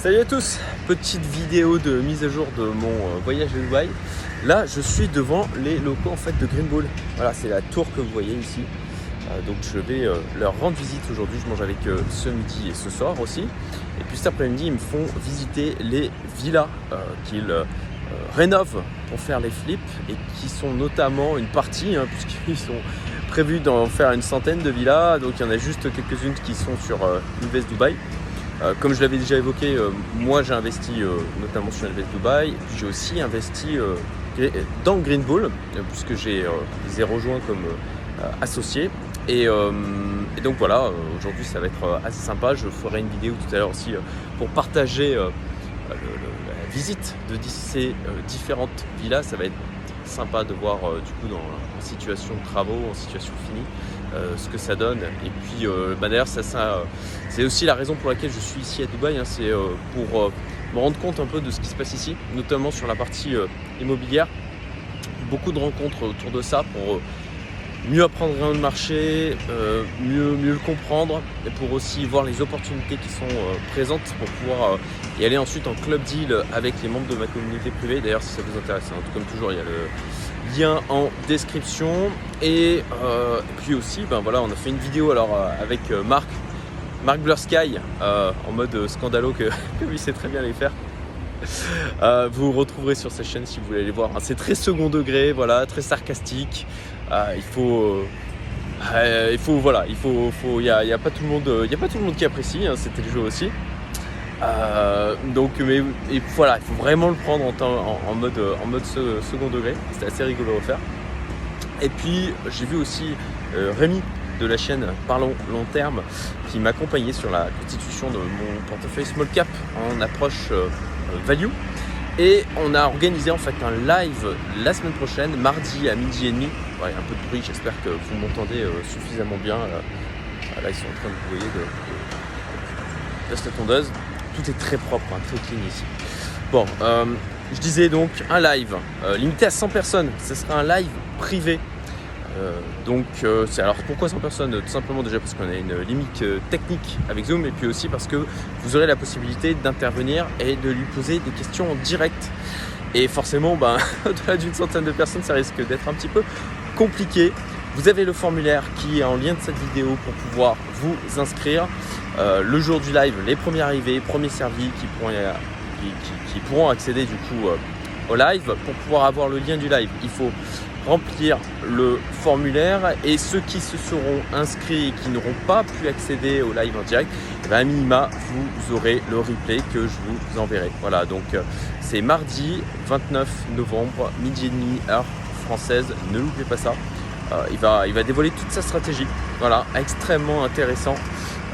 Salut à tous, petite vidéo de mise à jour de mon euh, voyage à Dubaï. Là, je suis devant les locaux en fait de Green Bull. Voilà, c'est la tour que vous voyez ici. Euh, donc je vais euh, leur rendre visite aujourd'hui. Je mange avec eux ce midi et ce soir aussi. Et puis cet après-midi, ils me font visiter les villas qu'ils rénovent pour faire les flips et qui sont notamment une partie, hein, puisqu'ils sont prévus d'en faire une centaine de villas. Donc il y en a juste quelques-unes qui sont sur Invest Dubaï. Euh, comme je l'avais déjà évoqué, euh, moi j'ai investi euh, notamment sur Invest Dubai, j'ai aussi investi dans Green Bull, puisque j'ai les ai rejoints comme associé. Et, donc voilà, aujourd'hui ça va être assez sympa. Je ferai une vidéo tout à l'heure aussi pour partager la visite de ces différentes villas. Ça va être sympa de voir du coup dans, en situation de travaux, en situation finie, euh, ce que ça donne. Et puis euh, bah, d'ailleurs, ça, ça c'est aussi la raison pour laquelle je suis ici à Dubaï, hein, c'est euh, pour me rendre compte un peu de ce qui se passe ici, notamment sur la partie immobilière. Beaucoup de rencontres autour de ça pour mieux apprendre le marché, mieux, mieux le comprendre, et pour aussi voir les opportunités qui sont présentes pour pouvoir y aller ensuite en club deal avec les membres de ma communauté privée. D'ailleurs, si ça vous intéresse, hein, comme toujours, il y a le lien en description. Et, euh, puis aussi, ben voilà, on a fait une vidéo alors euh, avec euh, Marc, Marc Blur Sky, en mode scandalo que, lui sait très bien les faire. vous retrouverez sur sa chaîne si vous voulez aller voir. C'est très second degré, voilà, très sarcastique. il faut il faut voilà il faut il y, a, pas tout le monde il y a pas tout le monde qui apprécie hein, c'était le jeu aussi euh, donc, mais voilà, il faut vraiment le prendre en, mode, en mode second degré. C'était assez rigolo à faire. Et puis, j'ai vu aussi euh, Rémi de la chaîne Parlons Long Terme qui m'accompagnait sur la constitution de mon portefeuille Small Cap en approche euh, value. Et on a organisé en fait un live la semaine prochaine, mardi à midi et demi. Ouais, un peu de bruit, j'espère que vous m'entendez suffisamment bien. Là, ils sont en train de vous de, de, de, tondeuse tout est très propre, hein, très clean ici. Bon, euh, je disais donc un live euh, limité à 100 personnes. Ce sera un live privé. Euh, donc, c'est alors pourquoi 100 personnes Tout simplement déjà parce qu'on a une limite technique avec Zoom et puis aussi parce que vous aurez la possibilité d'intervenir et de lui poser des questions en direct. Et forcément, ben, au-delà d'une centaine de personnes, ça risque d'être un petit peu compliqué. Vous avez le formulaire qui est en lien de cette vidéo pour pouvoir vous inscrire. Euh, le jour du live, les premiers arrivés, premiers servis qui pourront, accéder du coup euh, au live. Pour pouvoir avoir le lien du live, il faut remplir le formulaire et ceux qui se seront inscrits et qui n'auront pas pu accéder au live en direct, eh ben, à minima, vous aurez le replay que je vous enverrai. Voilà, donc euh, c'est mardi 29 novembre, midi et demi, heure française. Ne l'oubliez pas ça. il, va, il va dévoiler toute sa stratégie. Voilà, extrêmement intéressant.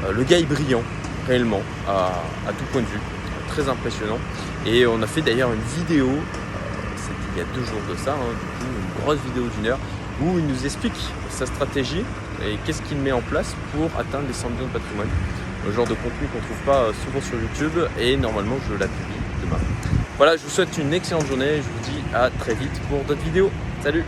Euh, le gars est brillant, réellement, à, tout point de vue. Très impressionnant. Et on a fait d'ailleurs une vidéo, euh, il y a deux jours de ça, hein, une grosse vidéo d'une heure, où il nous explique sa stratégie et qu'est-ce qu'il met en place pour atteindre les 100 millions de patrimoine. Le genre de contenu qu'on ne trouve pas souvent sur YouTube et normalement je la publie demain. Voilà, je vous souhaite une excellente journée, je vous dis à très vite pour d'autres vidéos. Salut